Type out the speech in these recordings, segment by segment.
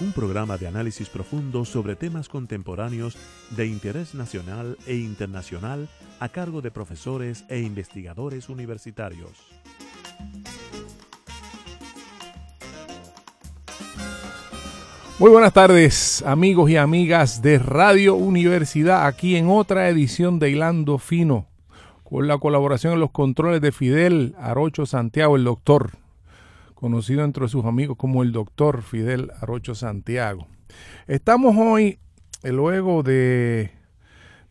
Un programa de análisis profundo sobre temas contemporáneos de interés nacional e internacional a cargo de profesores e investigadores universitarios. Muy buenas tardes, amigos y amigas de Radio Universidad, aquí en otra edición de Hilando Fino, con la colaboración en los controles de Fidel Arocho Santiago, el doctor, conocido entre sus amigos como el doctor Fidel Arocho Santiago. Estamos hoy, eh, luego de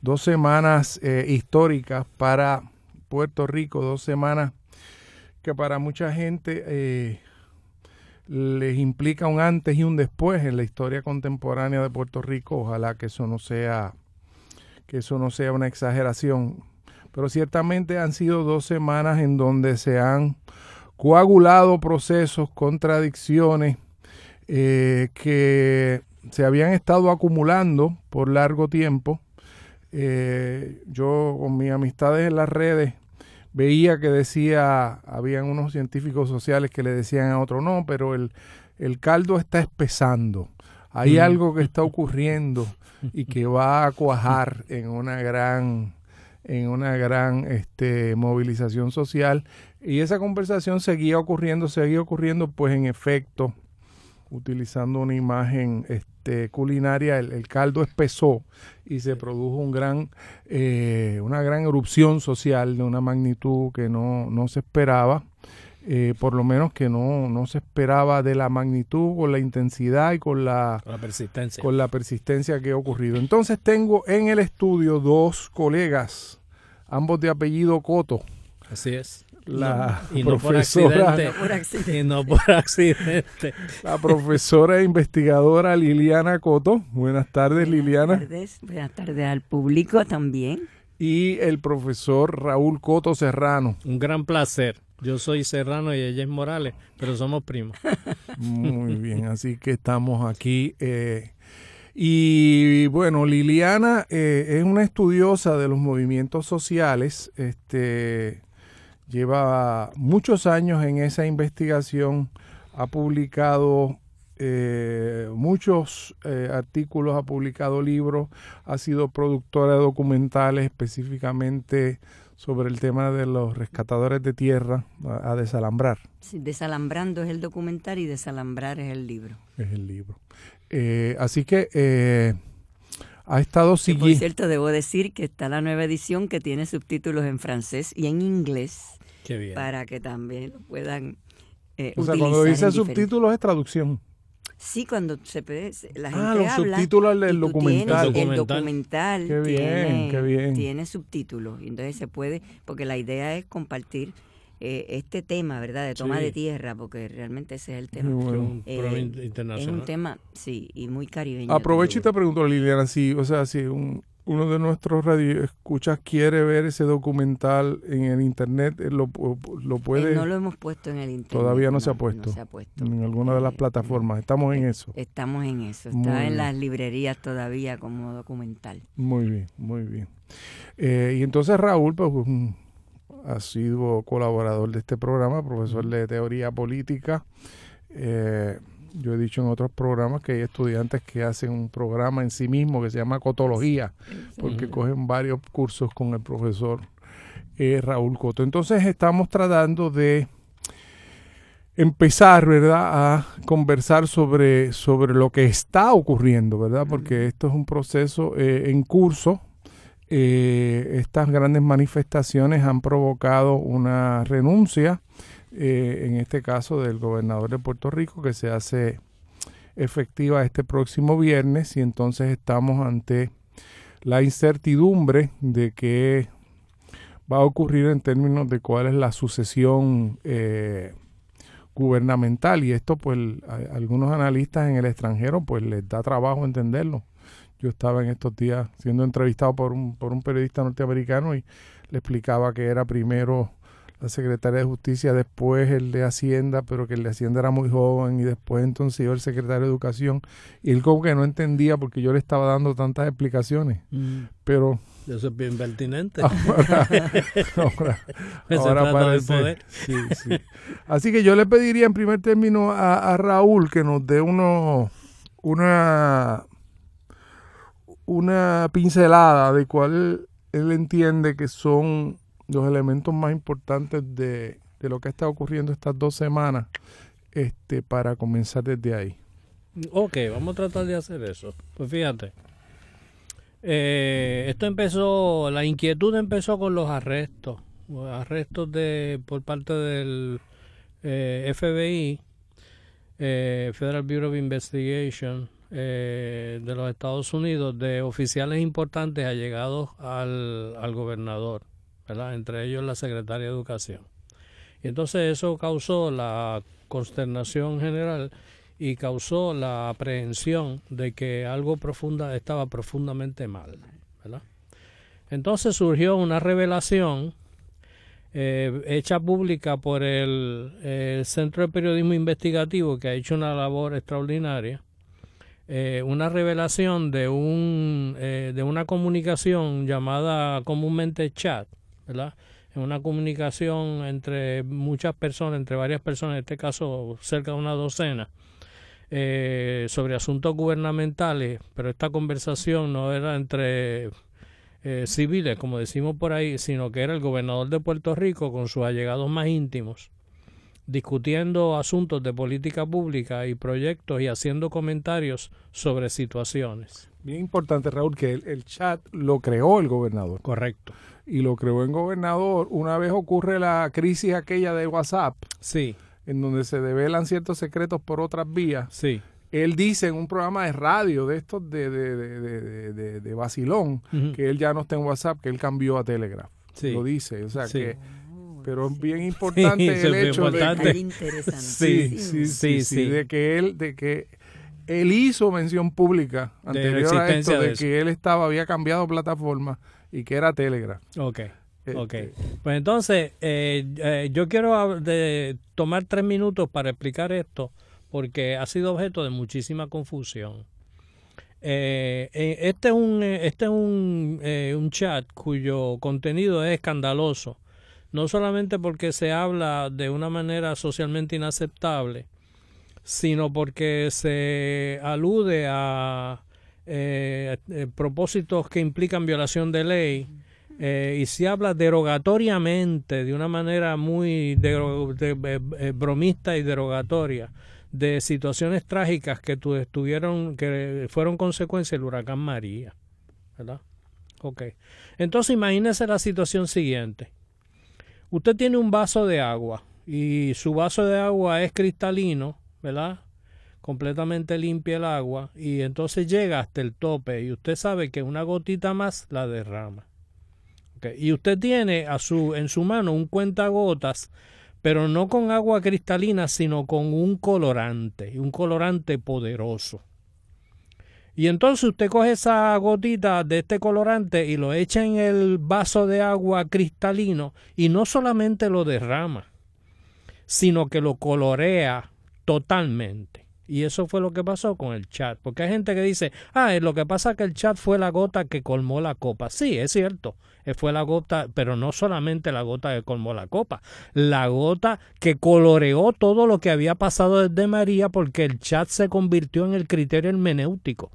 dos semanas eh, históricas para Puerto Rico, dos semanas que para mucha gente eh, les implica un antes y un después en la historia contemporánea de Puerto Rico. Ojalá que eso no sea que eso no sea una exageración, pero ciertamente han sido dos semanas en donde se han coagulado procesos, contradicciones eh, que se habían estado acumulando por largo tiempo. Eh, yo con mis amistades en las redes veía que decía, habían unos científicos sociales que le decían a otro, no, pero el, el caldo está espesando. Hay mm. algo que está ocurriendo y que va a cuajar en una gran en una gran este, movilización social y esa conversación seguía ocurriendo, seguía ocurriendo, pues en efecto, utilizando una imagen este, culinaria, el, caldo espesó y se produjo un gran, eh, una gran erupción social de una magnitud que no, no se esperaba. Eh, por lo menos que no, no se esperaba de la magnitud, con la intensidad y con la, la, persistencia. con la persistencia que ha ocurrido. Entonces tengo en el estudio dos colegas, ambos de apellido Coto. Así es la y profesora, no por accidente, y no por accidente. La profesora e investigadora Liliana Coto. Buenas tardes, Liliana. Buenas tardes, buenas tardes al público también. Y el profesor Raúl Coto Serrano. Un gran placer. Yo soy Serrano y ella es Morales, pero somos primos. Muy bien, así que estamos aquí. Eh, y bueno, Liliana eh, es una estudiosa de los movimientos sociales. Este, lleva muchos años en esa investigación, ha publicado eh, muchos eh, artículos, ha publicado libros, ha sido productora de documentales específicamente sobre el tema de los rescatadores de tierra a, desalambrar. Sí, desalambrando es el documental y desalambrar es el libro. Es el libro. Eh, así que ha estado siguiendo... Por cierto, debo decir que está la nueva edición que tiene subtítulos en francés y en inglés para que también lo puedan eh, o sea, cuando dice subtítulos es traducción. Sí, cuando se puede, la ah, gente los subtítulos del documental. El documental qué bien, tiene, qué bien. tiene subtítulos. Entonces se puede, porque la idea es compartir eh, este tema, ¿verdad? De toma de tierra, porque realmente ese es el tema. Bueno. Eh, internacional. Es un tema, sí, y muy caribeño. Aprovecho y te pregunto, Liliana, si, o sea, si un, uno de nuestros radioescuchas quiere ver ese documental en el internet, eh, lo, lo puede. Eh, no lo hemos puesto en el internet. Todavía no, se, ha puesto, se ha puesto. En alguna de las eh, plataformas. Estamos en eso. Estamos en eso. Está en las librerías todavía como documental. Muy bien, muy bien. y entonces Raúl, pues, ha sido colaborador de este programa, profesor de teoría política. Eh, yo he dicho en otros programas que hay estudiantes que hacen un programa en sí mismo que se llama Cotología, porque cogen varios cursos con el profesor eh, Raúl Coto. Entonces estamos tratando de empezar, ¿verdad?, a conversar sobre, sobre lo que está ocurriendo, ¿verdad? Porque esto es un proceso eh, en curso. Eh, estas grandes manifestaciones han provocado una renuncia eh, en este caso del gobernador de Puerto Rico, que se hace efectiva este próximo viernes y entonces estamos ante la incertidumbre de qué va a ocurrir en términos de cuál es la sucesión, eh, gubernamental y esto pues a, algunos analistas en el extranjero pues les da trabajo entenderlo. Yo estaba en estos días siendo entrevistado por un, por un periodista norteamericano y le explicaba que era primero la secretaria de Justicia, después el de Hacienda, pero que el de Hacienda era muy joven y después entonces iba el secretario de Educación y él como que no entendía porque yo le estaba dando tantas explicaciones, mm. pero... Eso es bien pertinente. Ahora, poder. Sí, sí. Así que yo le pediría en primer término a, a Raúl que nos dé uno, una, una pincelada de cuál él entiende que son los elementos más importantes de, lo que ha estado ocurriendo estas dos semanas este, para comenzar desde ahí. Ok, vamos a tratar de hacer eso. Pues fíjate, eh, esto empezó, la inquietud empezó con los arrestos, arrestos de por parte del eh, FBI, eh, Federal Bureau of Investigation de los Estados Unidos, de oficiales importantes allegados al, al gobernador entre ellos la secretaria de Educación. Y entonces eso causó la consternación general y causó la aprehensión de que algo profunda estaba profundamente mal. Entonces surgió una revelación eh, hecha pública por el, Centro de Periodismo Investigativo que ha hecho una labor extraordinaria, eh, una revelación de, un, eh, de una comunicación llamada comúnmente chat, ¿verdad? En una comunicación entre muchas personas, entre varias personas, en este caso cerca de una docena, eh, sobre asuntos gubernamentales, pero esta conversación no era entre eh, civiles, como decimos por ahí, sino que era el gobernador de Puerto Rico con sus allegados más íntimos, discutiendo asuntos de política pública y proyectos y haciendo comentarios sobre situaciones. Bien importante, Raúl, que el chat lo creó el gobernador. Correcto y lo creó en gobernador, una vez ocurre la crisis aquella de WhatsApp, sí. en donde se develan ciertos secretos por otras vías, sí. él dice en un programa de radio de estos de, de, de, de, de Basilón, que él ya no está en WhatsApp, que él cambió a Telegraph. Sí. Lo dice, o sea que pero es bien importante el hecho de que sí, sí, sí, sí, de que él de que él hizo mención pública anterior a esto de, que él estaba había cambiado plataforma y que era Telegram. Ok. Este, ok. Pues entonces, eh, eh, yo quiero de tomar tres minutos para explicar esto, porque ha sido objeto de muchísima confusión. Eh, este es un, este es un, un chat cuyo contenido es escandaloso, no solamente porque se habla de una manera socialmente inaceptable, sino porque se alude a eh, eh, propósitos que implican violación de ley eh, y se habla derogatoriamente, de una manera muy eh, bromista y derogatoria, de situaciones trágicas que estuvieron, que fueron consecuencia del huracán María. ¿Verdad? Ok. Entonces imagínese la situación siguiente. Usted tiene un vaso de agua y su vaso de agua es cristalino, ¿verdad? Completamente limpia el agua y entonces llega hasta el tope y usted sabe que una gotita más la derrama. Y usted tiene a su, en su mano un cuentagotas, pero no con agua cristalina, sino con un colorante, un colorante poderoso. Y entonces usted coge esa gotita de este colorante y lo echa en el vaso de agua cristalino y no solamente lo derrama, sino que lo colorea totalmente. Y eso fue lo que pasó con el chat. Porque hay gente que dice, ah, lo que pasa es que el chat fue la gota que colmó la copa. Sí, es cierto, eh, fue la gota, pero no solamente la gota que colmó la copa, la gota que coloreó todo lo que había pasado desde María porque el chat se convirtió en el criterio hermenéutico,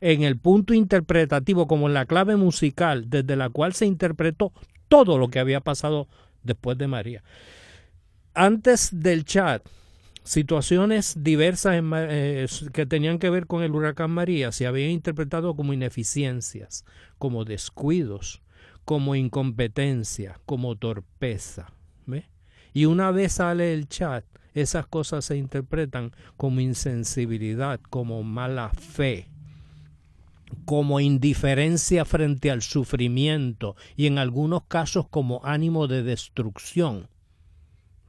en el punto interpretativo, como en la clave musical, desde la cual se interpretó todo lo que había pasado después de María. Antes del chat, situaciones diversas eh, que tenían que ver con el huracán María se habían interpretado como ineficiencias, como descuidos, como incompetencia, como torpeza. Y una vez sale el chat, esas cosas se interpretan como insensibilidad, como mala fe, como indiferencia frente al sufrimiento y en algunos casos como ánimo de destrucción.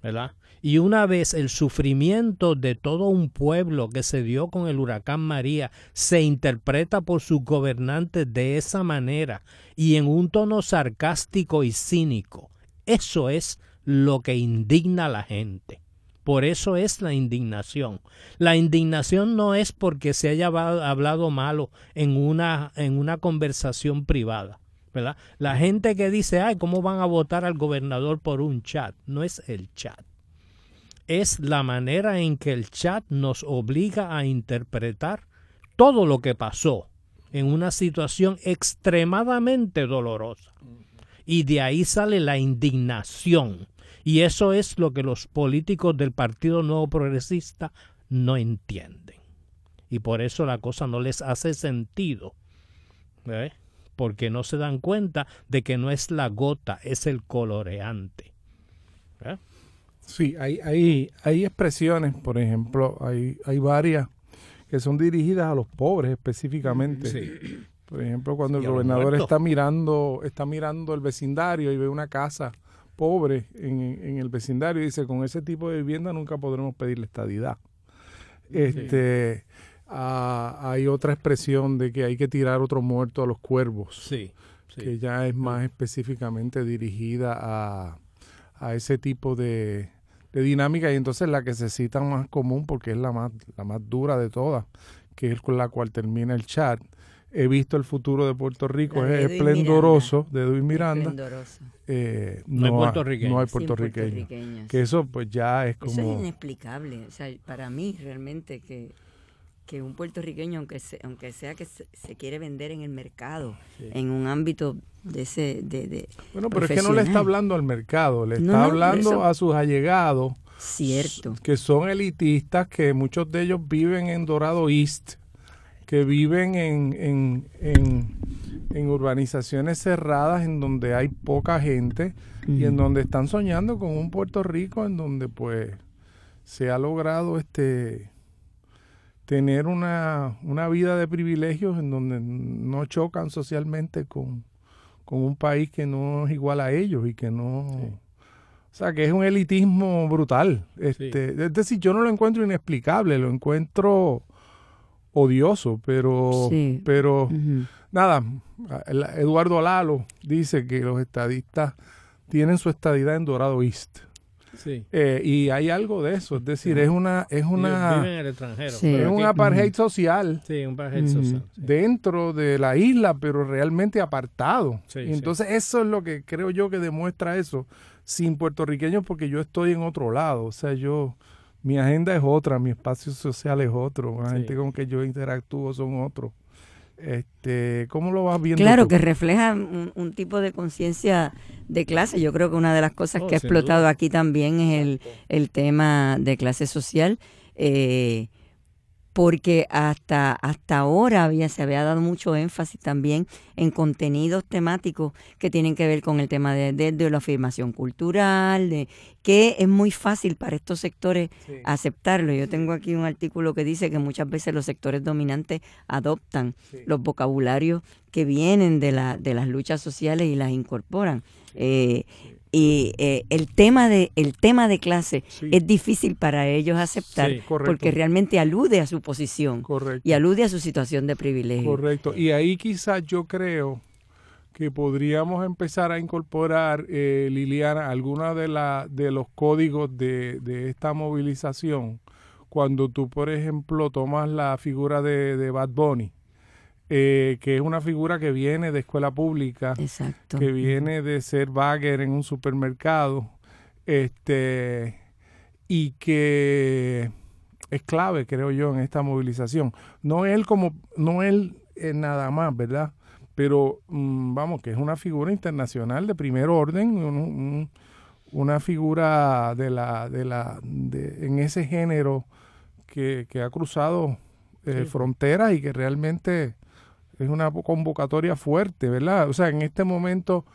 ¿verdad? Y una vez el sufrimiento de todo un pueblo que se dio con el huracán María se interpreta por sus gobernantes de esa manera y en un tono sarcástico y cínico, eso es lo que indigna a la gente. Por eso es la indignación. La indignación no es porque se haya hablado malo en una, en una conversación privada. ¿verdad? La gente que dice, ay, ¿cómo van a votar al gobernador por un chat? No es el chat. Es la manera en que el chat nos obliga a interpretar todo lo que pasó en una situación extremadamente dolorosa. Y de ahí sale la indignación y eso es lo que los políticos del Partido Nuevo Progresista no entienden. Y por eso la cosa no les hace sentido. Porque no se dan cuenta de que no es la gota, es el coloreante. Sí, hay, hay, hay expresiones, por ejemplo, hay, hay varias que son dirigidas a los pobres específicamente. Por ejemplo, cuando el gobernador está mirando, está mirando el vecindario y ve una casa pobres en, el vecindario. Dice, con ese tipo de vivienda nunca podremos pedirle estadidad. Este, ah, hay otra expresión de que hay que tirar otro muerto a los cuervos. Sí, que ya es más específicamente dirigida a, a ese tipo de, de, dinámica y entonces la que se cita más común porque es la más, la más dura de todas, que es con la cual termina el chat, he visto el futuro de Puerto Rico, es esplendoroso, de Edwin Miranda. Eh, no, hay puertorriqueños. Que eso pues ya es como... Eso es inexplicable. O sea, para mí realmente que, que un puertorriqueño, aunque, aunque sea que se, quiere vender en el mercado, en un ámbito de ese... De, bueno, pero es que no le está hablando al mercado, le está hablando a sus allegados. Cierto. Que son elitistas, que muchos de ellos viven en Dorado East que viven en, en, urbanizaciones cerradas en donde hay poca gente y en donde están soñando con un Puerto Rico en donde pues se ha logrado este tener una, una vida de privilegios en donde no chocan socialmente con, un país que no es igual a ellos y que no... O sea, que es un elitismo brutal. Este, Es decir, yo no lo encuentro inexplicable, lo encuentro odioso, pero, pero nada, Eduardo Lalo dice que los estadistas tienen su estadidad en Dorado East. Sí. Eh, y hay algo de eso, es decir, es una es una viven en el extranjero, es un apartheid social, sí, un apartheid social dentro de la isla, pero realmente apartado. y entonces eso es lo que creo yo que demuestra eso sin puertorriqueños, porque yo estoy en otro lado, o sea, yo mi agenda es otra, mi espacio social es otro, la gente con que yo interactúo son otros. Este, ¿Cómo lo vas viendo? Claro, que refleja un, tipo de conciencia de clase. Yo creo que una de las cosas oh, que ha explotado aquí también es el, el, tema de clase social. Eh, porque hasta, hasta ahora había, se había dado mucho énfasis también en contenidos temáticos que tienen que ver con el tema de, la afirmación cultural, de que es muy fácil para estos sectores aceptarlo. Yo tengo aquí un artículo que dice que muchas veces los sectores dominantes adoptan los vocabularios que vienen de, la, de las luchas sociales y las incorporan. Eh, y eh, el tema de el tema de clase es difícil para ellos aceptar porque realmente alude a su posición y alude a su situación de privilegio. Correcto. Y ahí quizás yo creo que podríamos empezar a incorporar, eh, Liliana, alguna de, la, de los códigos de, de, esta movilización. Cuando tú, por ejemplo, tomas la figura de, de Bad Bunny, eh, que es una figura que viene de escuela pública, que viene de ser bagger en un supermercado, este, y que es clave, creo yo, en esta movilización. No él como, no él nada más, ¿verdad? Pero mm, vamos, que es una figura internacional de primer orden, una figura de la, de la, de, en ese género que, que ha cruzado eh, fronteras y que realmente es una convocatoria fuerte, ¿verdad? O sea, en este momento,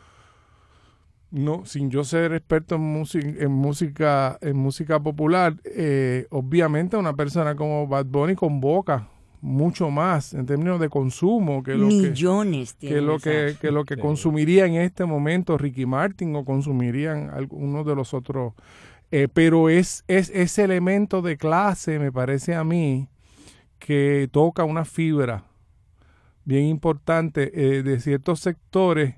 no, sin yo ser experto en, música, en música, en música popular, eh, obviamente una persona como Bad Bunny convoca mucho más en términos de consumo que lo Millones que, que lo que, que, lo que consumiría en este momento Ricky Martin o consumirían algunos de los otros Eh, pero es, es ese elemento de clase, me parece a mí, que toca una fibra bien importante eh, de ciertos sectores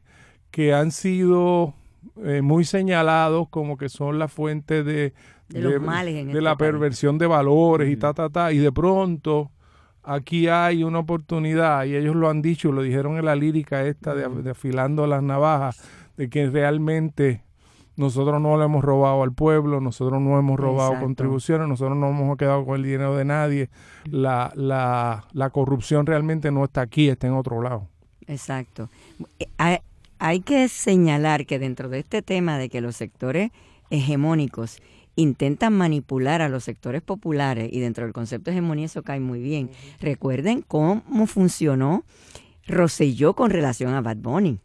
que han sido eh, muy señalados como que son la fuente de, de, los males en de este la país. perversión de valores y ta, ta, ta, y de pronto aquí hay una oportunidad, y ellos lo han dicho, lo dijeron en la lírica esta de, de afilando las navajas, de que realmente nosotros no le hemos robado al pueblo, nosotros no hemos robado Exacto. contribuciones, nosotros no hemos quedado con el dinero de nadie, la, la, la corrupción realmente no está aquí, está en otro lado. Exacto. Eh, Hay, hay que señalar que dentro de este tema de que los sectores hegemónicos intentan manipular a los sectores populares y dentro del concepto de hegemonía eso cae muy bien. Recuerden cómo funcionó Rosselló con relación a Bad Bunny.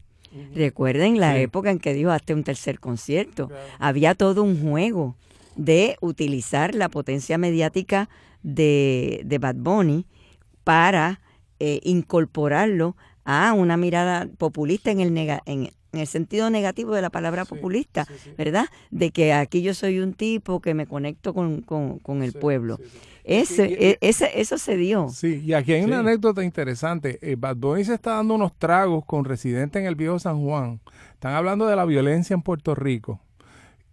Recuerden la Sí. época en que dijo hasta un tercer concierto. Había todo un juego de utilizar la potencia mediática de, de Bad Bunny para eh, incorporarlo a una mirada populista en el, nega- en, en el sentido negativo de la palabra populista, ¿verdad? De que aquí yo soy un tipo que me conecto con, con- con el pueblo. Ese, Y- y- e- ese, eso se dio. Sí, y aquí hay una anécdota interesante. Eh, Bad Bunny se está dando unos tragos con residentes en el viejo San Juan. Están hablando de la violencia en Puerto Rico.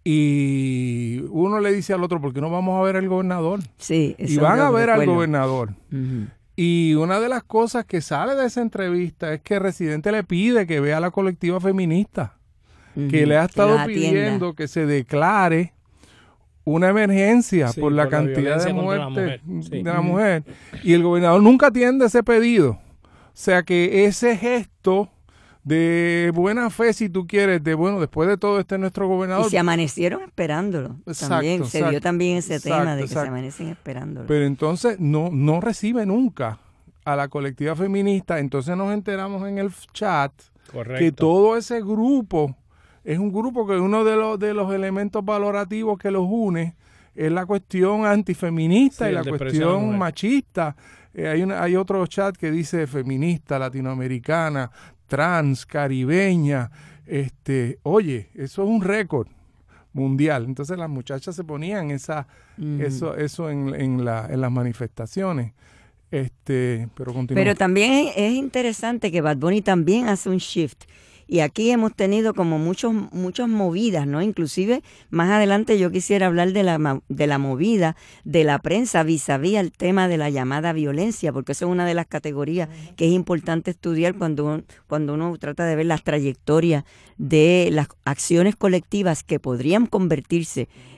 Y uno le dice al otro, ¿por qué no vamos a ver al gobernador? Sí, y eso van lo a ver al gobernador. Ujú. Y una de las cosas que sale de esa entrevista es que el residente le pide que vea a la colectiva feminista, que le ha estado pidiendo que se declare una emergencia Sí, por la por la cantidad de muertes sí. de la mujer. Y el gobernador nunca atiende ese pedido. O sea que ese gesto de buena fe, si tú quieres, de bueno, después de todo este es nuestro Y gobernador. se amanecieron esperándolo. Exacto, también se exacto. dio también ese tema de que exacto. se amanecen esperándolo. Pero entonces no, no recibe nunca a la colectiva feminista. Entonces nos enteramos en el chat Correcto. que todo ese grupo es un grupo que uno de los, de los elementos valorativos que los une es la cuestión antifeminista Sí, y la cuestión machista. Eh, hay, una- hay otro chat que dice feminista, latinoamericana, trans, caribeña. Este, oye, eso es un récord mundial. Entonces las muchachas se ponían esa, eso, eso en, en, la, en las manifestaciones. Este, pero. Pero también es, es interesante que Bad Bunny también hace un shift. Y aquí hemos tenido como muchos, muchas movidas, ¿no? Inclusive más adelante yo quisiera hablar de la, de la movida de la prensa vis a vis al tema de la llamada violencia, porque eso es una de las categorías que es importante estudiar cuando, uno- cuando uno trata de ver las trayectorias de las acciones colectivas que podrían convertirse en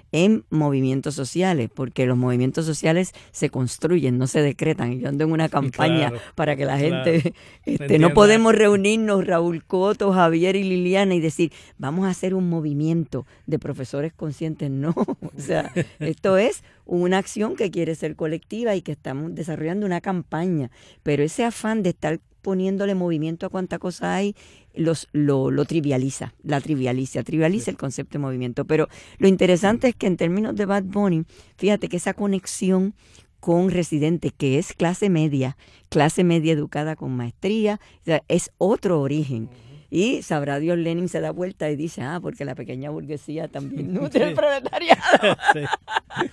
movimientos sociales, porque los movimientos sociales se construyen, no se decretan. Yo ando en una campaña Claro, para que la claro. gente, este, no podemos reunirnos, Raúl Coto, Javier y Liliana, y decir, vamos a hacer un movimiento de profesores conscientes. No, o sea, esto es una acción que quiere ser colectiva y que estamos desarrollando una campaña, pero ese afán de estar poniéndole movimiento a cuánta cosa hay, los, lo, lo trivializa, la trivializa, trivializa el concepto de movimiento. Pero lo interesante es que en términos de Bad Bunny, fíjate que esa conexión con Residente, que es clase media, clase media educada con maestría, o sea, es otro origen. Y sabrá Dios, Lenin se da vuelta y dice, ah, porque la pequeña burguesía también nutre el proletariado. Sí.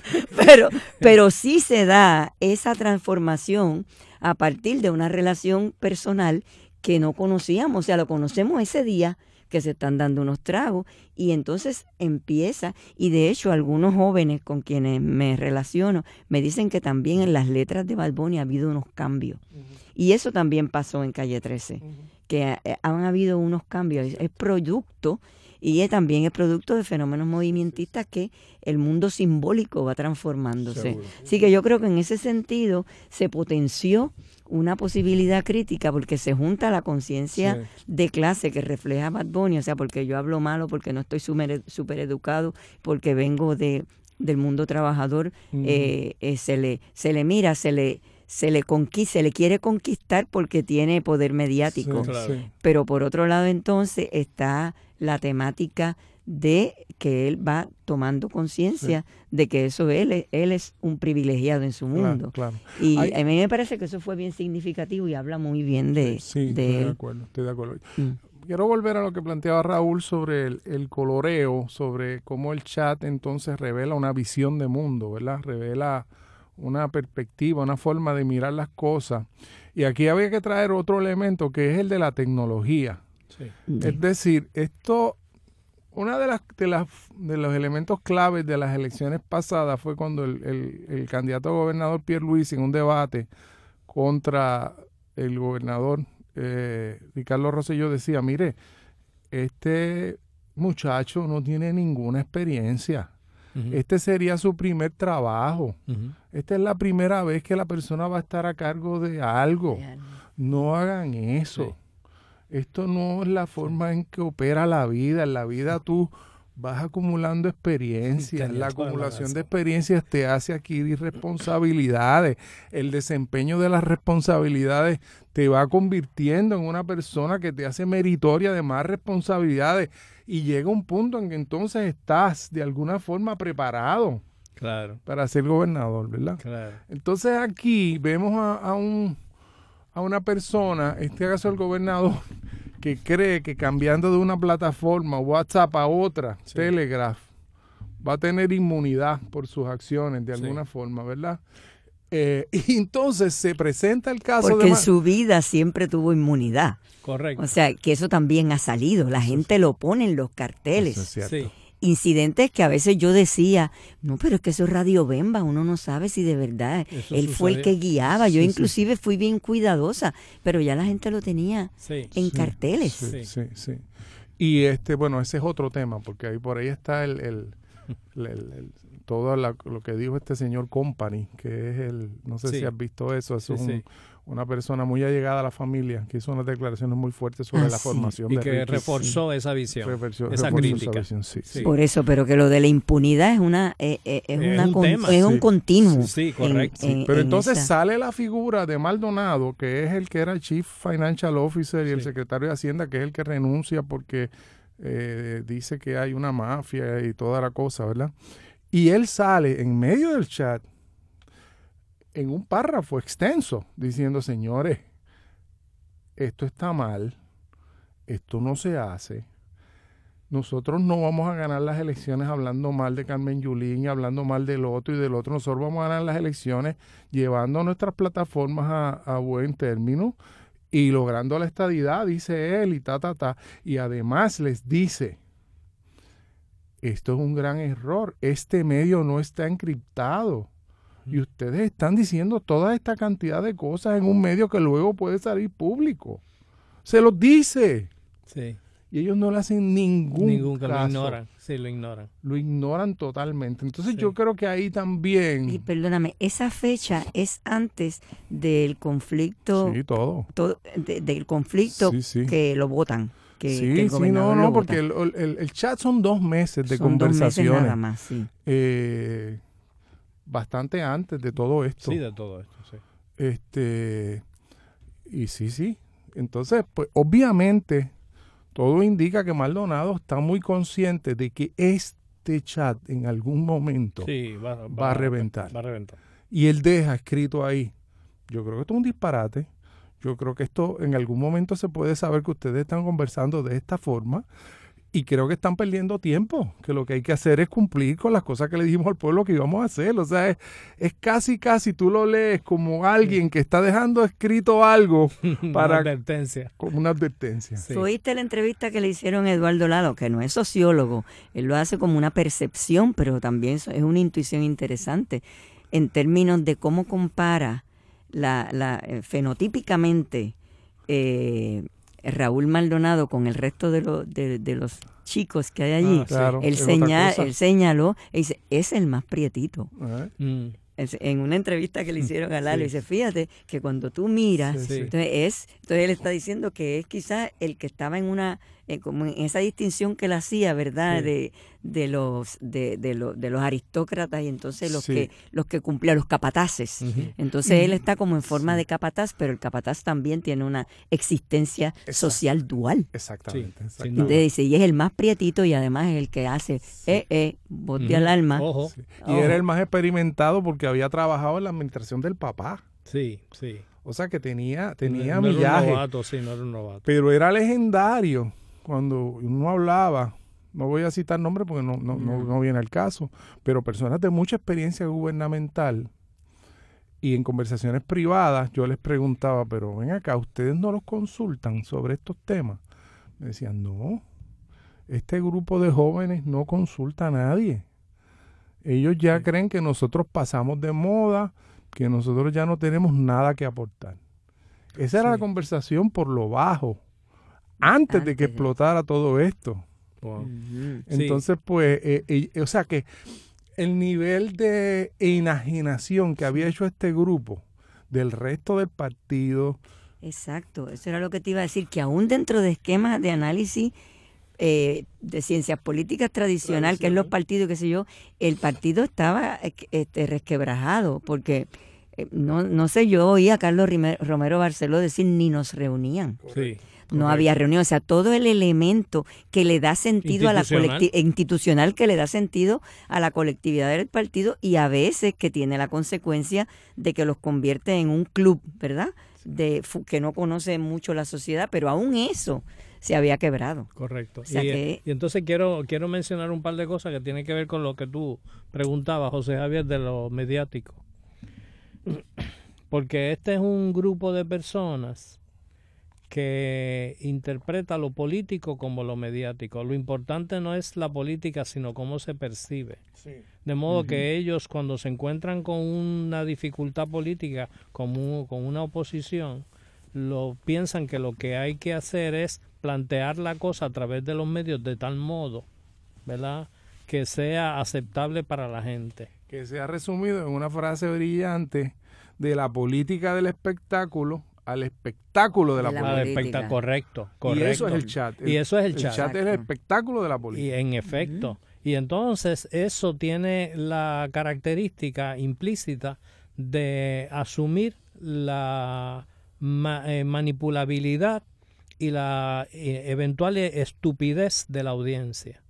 pero, pero sí se da esa transformación a partir de una relación personal que no conocíamos, o sea, lo conocemos ese día que se están dando unos tragos y entonces empieza y de hecho algunos jóvenes con quienes me relaciono me dicen que también en las letras de Balboni ha habido unos cambios y eso también pasó en Calle 13 que eh, han habido unos cambios es producto y es también es producto de fenómenos movimentistas que el mundo simbólico va transformándose. Seguro. Así que yo creo que en ese sentido se potenció una posibilidad crítica porque se junta la conciencia Sí. de clase que refleja Bad Bunny, o sea, porque yo hablo malo, porque no estoy súper super educado, porque vengo de del mundo trabajador, eh, eh, se le se le mira, se le se le conquista, se le quiere conquistar porque tiene poder mediático. Sí, Claro. sí. Pero por otro lado entonces está la temática de que él va tomando conciencia de que eso él, es- él es un privilegiado en su Claro, mundo. claro. Y Hay- a mí me parece que eso fue bien significativo y habla muy bien de, Sí, de estoy de acuerdo, estoy de acuerdo. Mm. quiero volver a lo que planteaba Raúl sobre el, el, coloreo, sobre cómo el chat entonces revela una visión de mundo, ¿verdad? Revela una perspectiva, una forma de mirar las cosas. Y aquí había que traer otro elemento que es el de la tecnología. Es decir, esto, una de las, de las de los elementos claves de las elecciones pasadas fue cuando el, el, candidato a gobernador Pierre Luis en un debate contra el gobernador eh, Ricardo Rosselló decía, mire, este muchacho no tiene ninguna experiencia. Este sería su primer trabajo. Esta es la primera vez que la persona va a estar a cargo de algo. No hagan eso. Esto no es la forma en que opera la vida. En la vida tú vas acumulando experiencias. La acumulación de experiencias te hace adquirir responsabilidades. El desempeño de las responsabilidades te va convirtiendo en una persona que te hace meritoria de más responsabilidades. Y llega un punto en que entonces estás de alguna forma preparado claro. para ser gobernador, ¿verdad? Claro. Entonces aquí vemos a, un, a una persona, en este caso el gobernador, que cree que cambiando de una plataforma WhatsApp a otra, Telegraph, va a tener inmunidad por sus acciones de alguna forma, ¿verdad? Eh, y entonces se presenta el caso Porque en su vida siempre tuvo inmunidad. Correcto. O sea, que eso también ha salido. La gente lo pone en los carteles. Eso es cierto incidentes que a veces yo decía, no, pero es que eso es Radio Bemba, uno no sabe si de verdad él fue el que guiaba. yo inclusive fui bien cuidadosa, pero ya la gente lo tenía en carteles. Sí, sí, Y este, bueno, ese es otro tema, porque ahí por ahí está el, el, todo lo que dijo este señor Company, que es el, no sé si has visto eso, es un, una persona muy allegada a la familia que hizo unas declaraciones muy fuertes sobre ah, la formación y que reforzó esa visión, esa crítica. Por eso, pero que lo de la impunidad es una eh, eh, es, un, es un continuo. Sí, correcto. pero entonces sale la figura de Maldonado, que es el que era el Chief Financial Officer y el secretario de Hacienda, que es el que renuncia porque eh, dice que hay una mafia y toda la cosa, ¿verdad? Y él sale en medio del chat en un párrafo extenso diciendo, señores, esto está mal, esto no se hace. Nosotros no vamos a ganar las elecciones hablando mal de Carmen Yulín y hablando mal del otro y del otro. Nosotros vamos a ganar las elecciones llevando nuestras plataformas a, a buen término y logrando la estadidad, dice él, y ta, ta, ta. Y además les dice, esto es un gran error, este medio no está encriptado. Y ustedes están diciendo toda esta cantidad de cosas en un medio que luego puede salir público. Se los dice. Sí. Y ellos no le hacen ningún, ningún caso. Lo ignoran. Sí, lo ignoran. Lo ignoran totalmente. Entonces yo creo que ahí también... Y perdóname, esa fecha es antes del conflicto... Sí, todo. del conflicto que lo votan. Que, sí, sí, no, no, porque el, chat son dos meses de conversaciones. Dos meses nada más, sí. Eh, bastante antes de todo esto. Sí, de todo esto, sí. Este, y sí, sí. Entonces, pues obviamente, todo indica que Maldonado está muy consciente de que este chat en algún momento va, a reventar. Va a reventar. Y él deja escrito ahí, yo creo que esto es un disparate. Yo creo que esto en algún momento se puede saber que ustedes están conversando de esta forma y creo que están perdiendo tiempo, que lo que hay que hacer es cumplir con las cosas que le dijimos al pueblo que íbamos a hacer. O sea, es, casi, casi tú lo lees como alguien que está dejando escrito algo para... una advertencia. Como una advertencia. Sí. ¿Oíste la entrevista que le hicieron a Eduardo Lalo, que no es sociólogo? Él lo hace como una percepción, pero también es una intuición interesante en términos de cómo compara la, la eh, fenotípicamente eh, Raúl Maldonado con el resto de, de, los chicos que hay allí, ah, él, señaló, dice, es el más prietito. Mm. En una entrevista que le hicieron a Lalo, dice, fíjate que cuando tú miras, entonces es, entonces él está diciendo que es quizás el que estaba en una eh, como en esa distinción que él hacía, ¿verdad? De, de los de, de, de, los aristócratas y entonces los que los que cumplían los capataces. Entonces él está como en forma de capataz, pero el capataz también tiene una existencia social dual. Exactamente. Entonces dice, y es el más prietito y además es el que hace eh eh voz al alma. Ojo. Y era el más experimentado porque había trabajado en la administración del papá. Sí, sí. O sea que tenía, tenía millaje. sí, no era un novato. Pero era legendario cuando uno hablaba, no voy a citar nombres porque no, no, no, no viene al caso, pero personas de mucha experiencia gubernamental y en conversaciones privadas yo les preguntaba, pero ven acá, ¿ustedes no los consultan sobre estos temas? Me decían, no, este grupo de jóvenes no consulta a nadie. Ellos ya creen que nosotros pasamos de moda, que nosotros ya no tenemos nada que aportar. Esa era la conversación por lo bajo, antes, de que explotara todo esto. Entonces, pues, eh, eh, o sea que el nivel de enajenación que había hecho este grupo del resto del partido. Exacto, eso era lo que te iba a decir, que aún dentro de esquemas de análisis eh, de ciencias políticas tradicional, que es los partidos, qué sé yo, el partido estaba este, resquebrajado, porque eh, no, no sé, yo oí a Carlos Romero Barceló decir ni nos reunían. Sí. No había reunión, o sea, todo el elemento que le da sentido a la institucional que le da sentido a la colectividad del partido y a veces que tiene la consecuencia de que los convierte en un club, ¿verdad? De que no conoce mucho la sociedad, pero aún eso se había quebrado. Correcto. y, entonces quiero quiero mencionar un par de cosas que tienen que ver con lo que tú preguntabas, José Javier, de lo mediático. Porque este es un grupo de personas que interpreta lo político como lo mediático. Lo importante no es la política, sino cómo se percibe. De modo que ellos cuando se encuentran con una dificultad política, con, con una oposición, lo piensan que lo que hay que hacer es plantear la cosa a través de los medios de tal modo, ¿verdad? Que sea aceptable para la gente. Que sea resumido en una frase brillante de la política del espectáculo al espectáculo de la, política. correcto, correcto. Y eso es el chat. y eso es el chat. El chat es el espectáculo de la política. Y en efecto. Y entonces eso tiene la característica implícita de asumir la eh, manipulabilidad y la eh, eventual estupidez de la audiencia.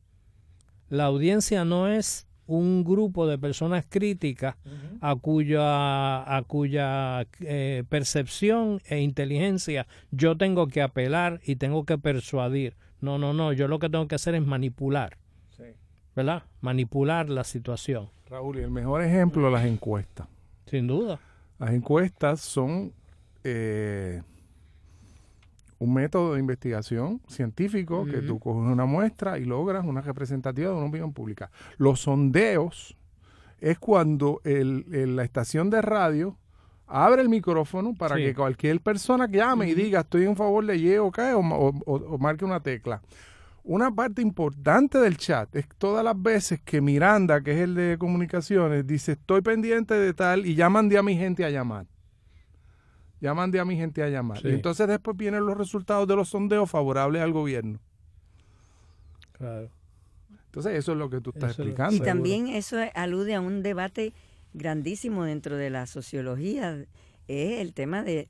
La audiencia no es un grupo de personas críticas a cuya, a cuya eh, percepción e inteligencia yo tengo que apelar y tengo que persuadir. No, no, no, yo lo que tengo que hacer es manipular. ¿Verdad? Manipular la situación. Raúl, y el mejor ejemplo, las encuestas. Sin duda. Las encuestas son... Eh, un método de investigación científico que tú coges una muestra y logras una representativa de una opinión pública. Los sondeos es cuando el, la estación de radio abre el micrófono para que cualquier persona que llame y diga estoy en favor de Y o K o, marque una tecla. Una parte importante del chat es todas las veces que Miranda, que es el de comunicaciones, dice estoy pendiente de tal y ya mandé a mi gente a llamar. Ya mandé a mi gente a llamar. Y entonces después vienen los resultados de los sondeos favorables al gobierno. Claro. Entonces eso es lo que tú estás explicando. Y también eso alude a un debate grandísimo dentro de la sociología, es el tema de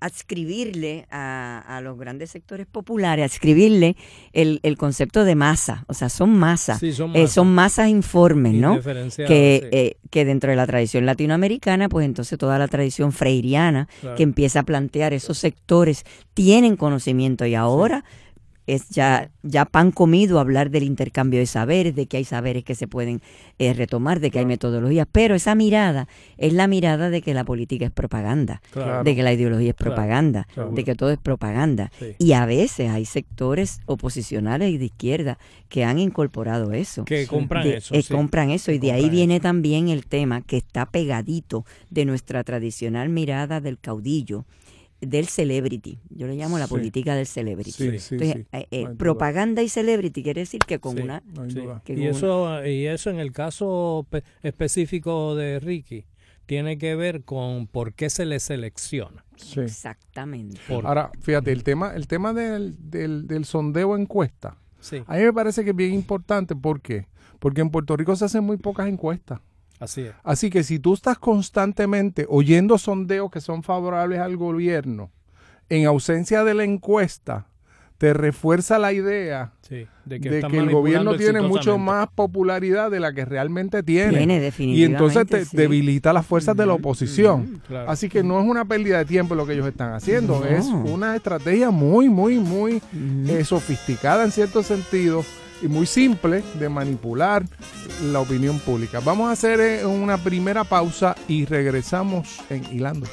adscribirle a, los grandes sectores populares, adscribirle el, el concepto de masa, o sea, son masas, son, eh, son, masas informes, ¿no? Que, eh, que dentro de la tradición latinoamericana, pues entonces toda la tradición freiriana que empieza a plantear esos sectores tienen conocimiento y ahora es ya, ya pan comido hablar del intercambio de saberes, de que hay saberes que se pueden eh, retomar, de que hay metodologías, pero esa mirada es la mirada de que la política es propaganda, de que la ideología es propaganda, de que todo es propaganda. Y a veces hay sectores oposicionales y de izquierda que han incorporado eso. Que compran eso. Eh, compran eso. Y de ahí viene también el tema que está pegadito de nuestra tradicional mirada del caudillo del celebrity. Yo le llamo la política del celebrity. Entonces, eh, eh, propaganda y celebrity quiere decir que con una... y, eso, y eso en el caso específico de Ricky tiene que ver con por qué se le selecciona. Exactamente. Ahora, fíjate, el tema, el tema del, del, del sondeo encuesta, a mí me parece que es bien importante. ¿Por qué? Porque en Puerto Rico se hacen muy pocas encuestas. Así es. Así que si tú estás constantemente oyendo sondeos que son favorables al gobierno, en ausencia de la encuesta, te refuerza la idea de que, el gobierno tiene mucho más popularidad de la que realmente tiene. Tiene, definitivamente. Y entonces te debilita las fuerzas de la oposición. Así que no es una pérdida de tiempo lo que ellos están haciendo, es una estrategia muy, muy, muy eh, sofisticada en cierto sentido y muy simple de manipular la opinión pública. Vamos a hacer eh, una primera pausa y regresamos en Hilando.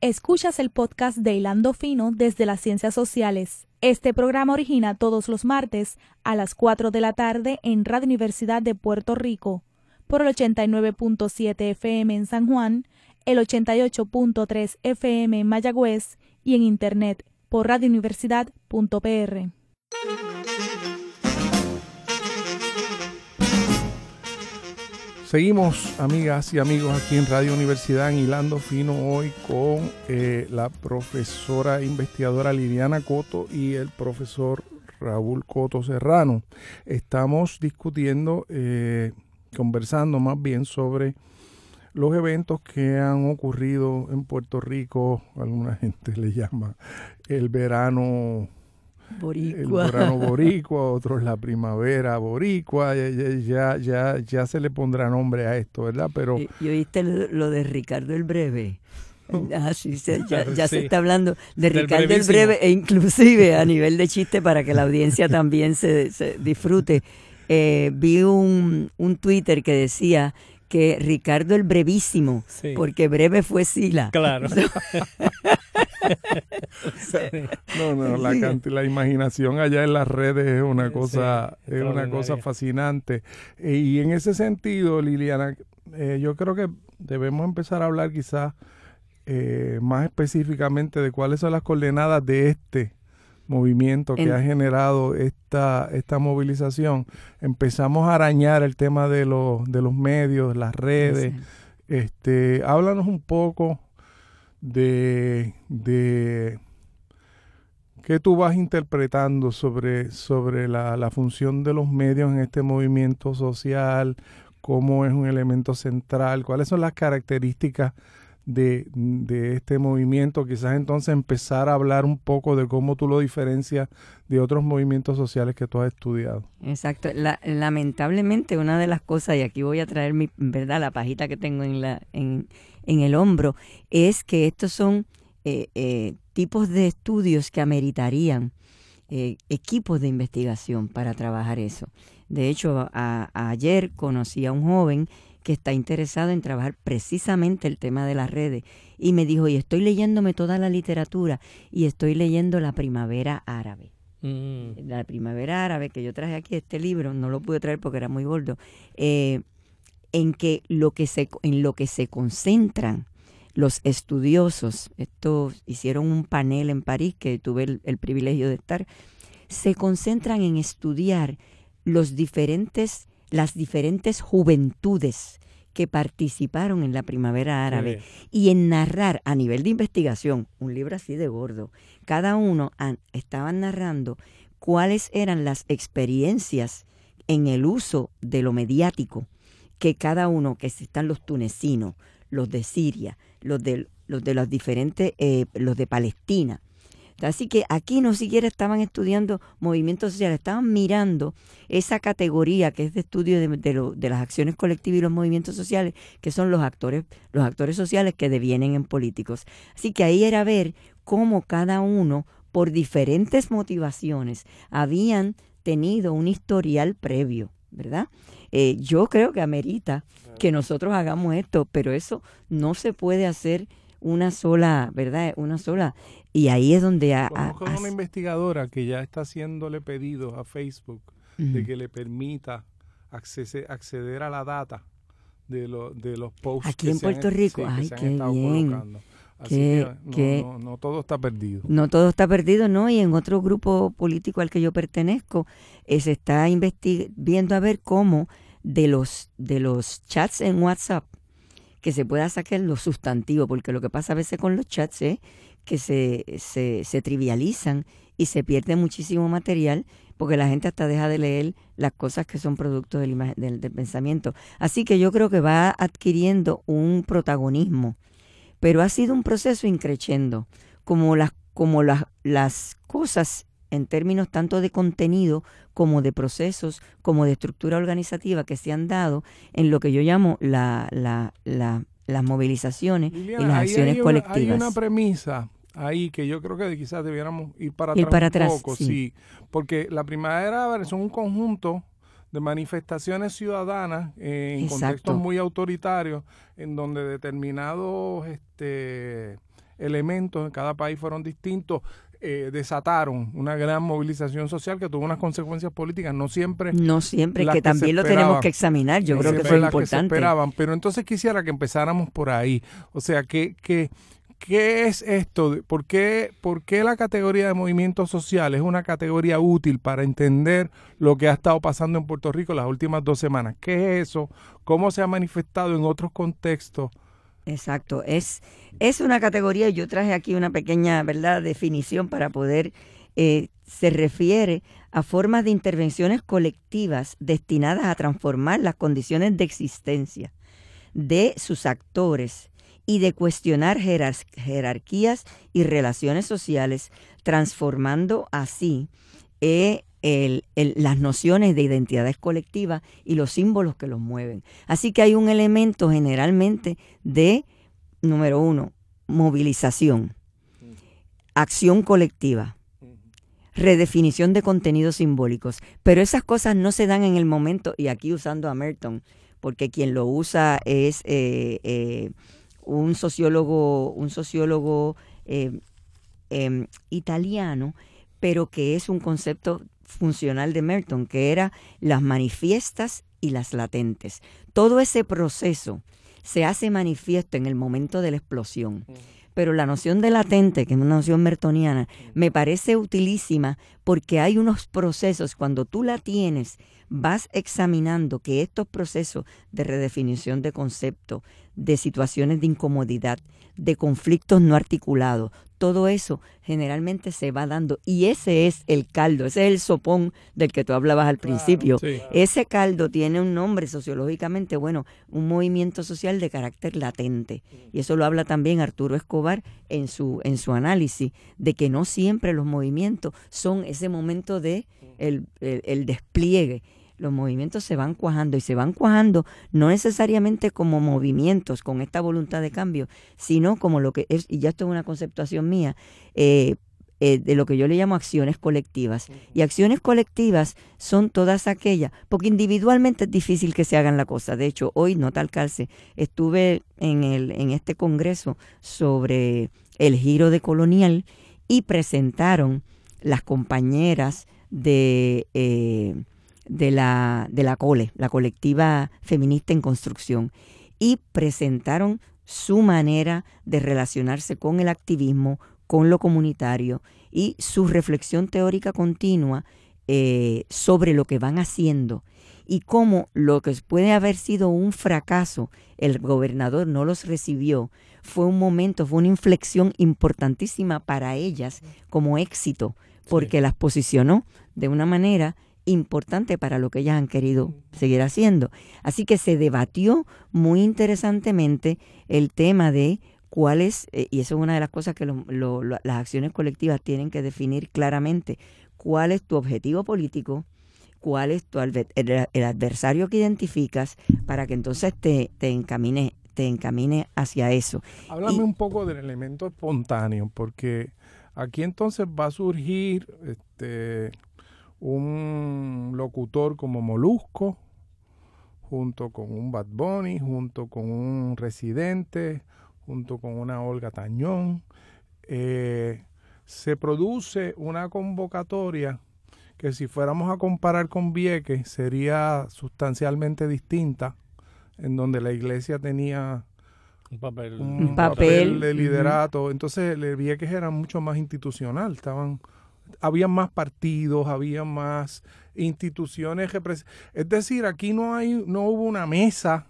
Escuchas el podcast de Hilando Fino desde las Ciencias Sociales. Este programa origina todos los martes a las 4 de la tarde en Radio Universidad de Puerto Rico por el 89.7 FM en San Juan, el 88.3 FM en Mayagüez y en Internet por radiouniversidad.pr. Seguimos, amigas y amigos, aquí en Radio Universidad en Hilando Fino hoy con eh, la profesora investigadora Liliana Coto y el profesor Raúl Coto Serrano. Estamos discutiendo, eh, conversando más bien sobre los eventos que han ocurrido en Puerto Rico, alguna gente le llama el verano boricua. el verano boricua, otros la primavera boricua, ya, ya, ya, se le pondrá nombre a esto, ¿verdad? Pero ¿Y, oíste lo de Ricardo el Breve? Ah, sí, ya, se está hablando de Ricardo el Breve e inclusive a nivel de chiste para que la audiencia también se, disfrute. Eh, vi un, un Twitter que decía que Ricardo el Brevísimo, porque breve fue Sila. Claro. no, no, la, la imaginación allá en las redes es una cosa, es una cosa fascinante. Eh, y en ese sentido, Liliana, eh, yo creo que debemos empezar a hablar quizás eh, más específicamente de cuáles son las coordenadas de este movimiento que ha generado esta, esta movilización, empezamos a arañar el tema de los, de los medios, las redes. Este, háblanos un poco de, de qué tú vas interpretando sobre, sobre la, la función de los medios en este movimiento social, cómo es un elemento central, cuáles son las características de, de, este movimiento, quizás entonces empezar a hablar un poco de cómo tú lo diferencias de otros movimientos sociales que tú has estudiado. Exacto. lamentablemente una de las cosas, y aquí voy a traer mi, verdad, la pajita que tengo en, la, en, en el hombro, es que estos son eh, eh, tipos de estudios que ameritarían eh, equipos de investigación para trabajar eso. De hecho, ayer conocí a un joven que está interesado en trabajar precisamente el tema de las redes. Y me dijo, y estoy leyéndome toda la literatura y estoy leyendo La Primavera Árabe. Mm. La Primavera Árabe, que yo traje aquí este libro, no lo pude traer porque era muy gordo, eh, en que lo que se, en lo que se concentran los estudiosos, estos hicieron un panel en París que tuve el, el privilegio de estar, se concentran en estudiar los diferentes las diferentes juventudes que participaron en la primavera árabe y en narrar a nivel de investigación, un libro así de gordo, cada uno estaban narrando cuáles eran las experiencias en el uso de lo mediático que cada uno, que están los tunecinos, los de Siria, los de los de los diferentes, eh, los de Palestina, Así que aquí no siquiera estaban estudiando movimientos sociales, estaban mirando esa categoría que es de estudio de, las acciones colectivas y los movimientos sociales, que son los actores, los actores sociales que devienen en políticos. Así que ahí era ver cómo cada uno, por diferentes motivaciones, habían tenido un historial previo, ¿verdad? Eh, yo creo que amerita que nosotros hagamos esto, pero eso no se puede hacer una sola, ¿verdad? Una sola. Y ahí es donde... A, una investigadora que ya está haciéndole pedidos a Facebook de que le permita acceder a la data de, de los posts. Aquí en Puerto Rico, ay, qué bien. Así que, no, todo está perdido. No todo está perdido, ¿no? Y en otro grupo político al que yo pertenezco, eh, se está viendo a ver cómo de los, de los chats en WhatsApp que se pueda sacar los sustantivos, porque lo que pasa a veces con los chats es que se, se, se trivializan y se pierde muchísimo material porque la gente hasta deja de leer las cosas que son producto del, del, pensamiento. Así que yo creo que va adquiriendo un protagonismo, pero ha sido un proceso increciendo, como las, como las, las cosas en términos tanto de contenido como de procesos, como de estructura organizativa que se han dado en lo que yo llamo la, la, las movilizaciones y las acciones colectivas. hay una premisa ahí que yo creo que quizás debiéramos ir para atrás un poco, sí. porque la primavera son un conjunto de manifestaciones ciudadanas en contextos muy autoritarios en donde determinados este elementos en cada país fueron distintos eh, desataron una gran movilización social que tuvo unas consecuencias políticas, no siempre. No siempre, que, también lo tenemos que examinar, yo creo que fue importante. esperaban, pero entonces quisiera que empezáramos por ahí. O sea, que, que ¿Qué es esto? ¿Por qué, ¿Por qué la categoría de movimiento social es una categoría útil para entender lo que ha estado pasando en Puerto Rico las últimas dos semanas? ¿Qué es eso? ¿Cómo se ha manifestado en otros contextos? Exacto, es, es una categoría, yo traje aquí una pequeña ¿verdad? definición para poder, eh, se refiere a formas de intervenciones colectivas destinadas a transformar las condiciones de existencia de sus actores y de cuestionar jerarquías y relaciones sociales, transformando así eh, las nociones de identidades colectivas y los símbolos que los mueven. Así que hay un elemento generalmente de, número uno, movilización, acción colectiva, redefinición de contenidos simbólicos. Pero esas cosas no se dan en el momento, y aquí usando a Merton, porque quien lo usa es... Eh, eh, un sociólogo, un sociólogo eh, em, italiano, pero que es un concepto funcional de Merton, que era las manifiestas y las latentes. Todo ese proceso se hace manifiesto en el momento de la explosión. Pero la noción de latente, que es una noción mertoniana, me parece utilísima porque hay unos procesos, cuando tú la tienes, vas examinando que estos procesos de redefinición de concepto, de situaciones de incomodidad, de conflictos no articulados, todo eso generalmente se va dando y ese es el caldo, ese es el sopón del que tú hablabas al principio. Ese caldo tiene un nombre sociológicamente, bueno, un movimiento social de carácter latente. Y eso lo habla también Arturo Escobar en su en su análisis de que no siempre los movimientos son ese momento de el, el despliegue los movimientos se van cuajando y se van cuajando no necesariamente como movimientos con esta voluntad de cambio, sino como lo que es, y ya esto es una conceptuación mía, eh, eh, de lo que yo le llamo acciones colectivas. Y acciones colectivas son todas aquellas, porque individualmente es difícil que se hagan la cosa. De hecho, hoy, no tal calce, estuve en, el, en este congreso sobre el giro de colonial y presentaron las compañeras de... Eh, de la, de la COLE, la colectiva feminista en construcción, y presentaron su manera de relacionarse con el activismo, con lo comunitario y su reflexión teórica continua eh, sobre lo que van haciendo y cómo lo que puede haber sido un fracaso, el gobernador no los recibió, fue un momento, fue una inflexión importantísima para ellas como éxito, porque las posicionó de una manera importante para lo que ellas han querido seguir haciendo. Así que se debatió muy interesantemente el tema de cuál es, eh, y eso es una de las cosas que las acciones colectivas tienen que definir claramente, cuál es tu objetivo político, cuál es tu el, adversario que identificas para que entonces te, te encamine te encamine hacia eso. Háblame un poco del elemento espontáneo, porque aquí entonces va a surgir este un locutor como Molusco, junto con un Bad Bunny, junto con un Residente, junto con una Olga Tañón. Eh, se produce una convocatoria que si fuéramos a comparar con Vieques sería sustancialmente distinta, en donde la iglesia tenía un papel, un papel. de liderato. Entonces el Vieques era mucho más institucional, estaban había más partidos, había más instituciones. Es decir, aquí no, hay, no hubo una mesa.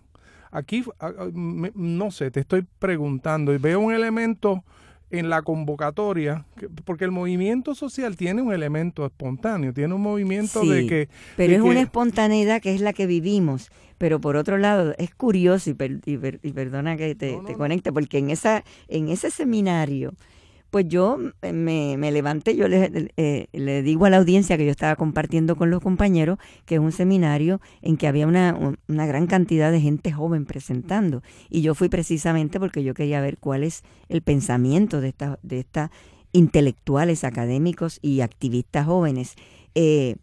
Aquí, no sé, te estoy preguntando y veo un elemento en la convocatoria, porque el movimiento social tiene un elemento espontáneo, tiene un movimiento de que... Pero es una espontaneidad que es la que vivimos. Pero por otro lado, es curioso, y, perdona que te, conecte, porque en, esa, en ese seminario pues yo me, levanté, yo le, eh, le, digo a la audiencia que yo estaba compartiendo con los compañeros que es un seminario en que había una, una gran cantidad de gente joven presentando. Y yo fui precisamente porque yo quería ver cuál es el pensamiento de estas de esta intelectuales, académicos y activistas jóvenes. Eh,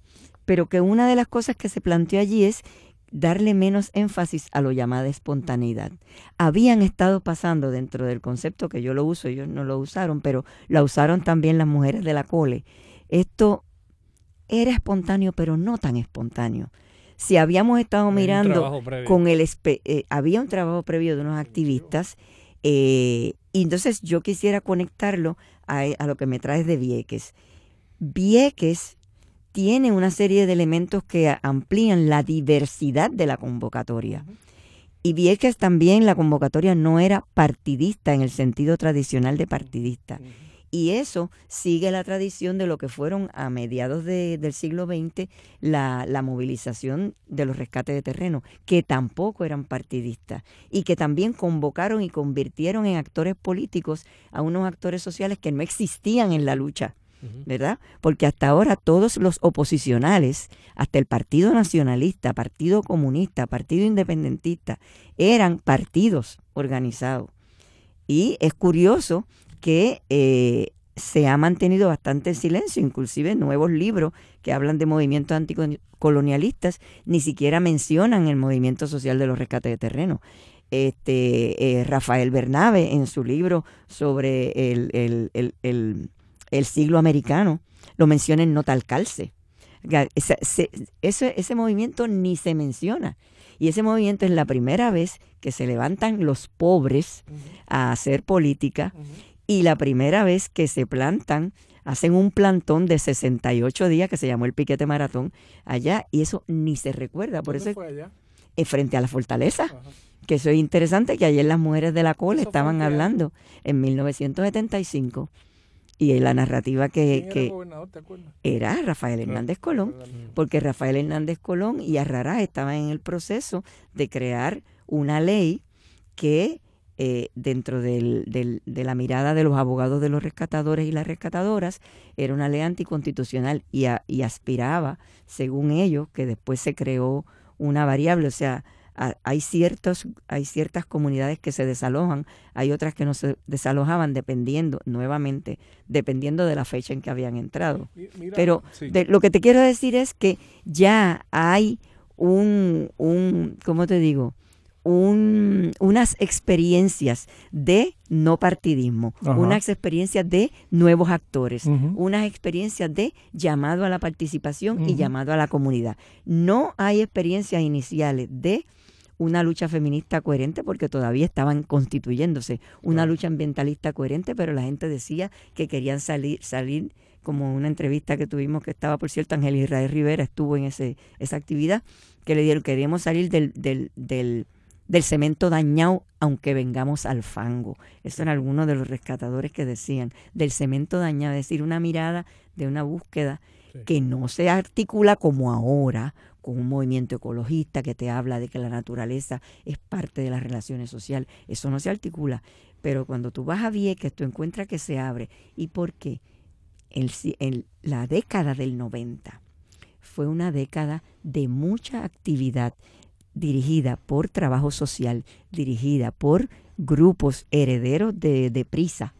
pero que una de las cosas que se planteó allí es darle menos énfasis a lo llamada espontaneidad. Habían estado pasando dentro del concepto que yo lo uso, ellos no lo usaron, pero la usaron también las mujeres de la cole. Esto era espontáneo, pero no tan espontáneo. Si habíamos estado mirando con el... Eh, había un trabajo previo de unos activistas, eh, y entonces yo quisiera conectarlo a, a lo que me traes de Vieques. Vieques tiene una serie de elementos que amplían la diversidad de la convocatoria. Y Vieques también la convocatoria no era partidista en el sentido tradicional de partidista. Y eso sigue la tradición de lo que fueron a mediados del siglo XX la, la, movilización de los rescates de terreno, que tampoco eran partidistas y que también convocaron y convirtieron en actores políticos a unos actores sociales que no existían en la lucha ¿verdad? Porque hasta ahora todos los oposicionales, hasta el Partido Nacionalista, Partido Comunista, Partido Independentista, eran partidos organizados. Y es curioso que eh, se ha mantenido bastante en silencio, inclusive nuevos libros que hablan de movimientos anticolonialistas ni siquiera mencionan el movimiento social de los rescates de terreno. Este, eh, Rafael Bernabe en su libro sobre el, el siglo americano, lo menciona en Nota al Calce. Ese, ese, movimiento ni se menciona. Y ese movimiento es la primera vez que se levantan los pobres a hacer política y la primera vez que se plantan, hacen un plantón de 68 días que se llamó el piquete maratón allá y eso ni se recuerda. Por eso fue allá? frente a la fortaleza. Que eso es interesante que ayer las mujeres de la cola estaban hablando en 1975 y la narrativa que, era, Rafael Hernández Colón, porque Rafael Hernández Colón y Arrarás estaban en el proceso de crear una ley que eh, dentro del, del, de la mirada de los abogados de los rescatadores y las rescatadoras era una ley anticonstitucional y, y aspiraba, según ellos, que después se creó una variable, o sea, hay, ciertos, hay ciertas comunidades que se desalojan, hay otras que no se desalojaban dependiendo, nuevamente, dependiendo de la fecha en que habían entrado. Pero lo que te quiero decir es que ya hay un, un ¿cómo te digo? Un, unas experiencias de no partidismo, unas experiencias de nuevos actores, unas experiencias de llamado a la participación y llamado a la comunidad. No hay experiencias iniciales de una lucha feminista coherente porque todavía estaban constituyéndose, una lucha ambientalista coherente, pero la gente decía que querían salir, salir como una entrevista que tuvimos que estaba, por cierto, Ángel Israel Rivera estuvo en ese, esa actividad, que le dieron, queríamos salir del, del, del, del cemento dañado aunque vengamos al fango. Eso eran algunos de los rescatadores que decían, del cemento dañado, es decir, una mirada de una búsqueda que no se articula como ahora, con un movimiento ecologista que te habla de que la naturaleza es parte de las relaciones sociales. Eso no se articula. Pero cuando tú vas a Vieques, tú encuentras que se abre. ¿Y por qué? El, la década del 90 fue una década de mucha actividad dirigida por trabajo social, dirigida por grupos herederos de, de prisa,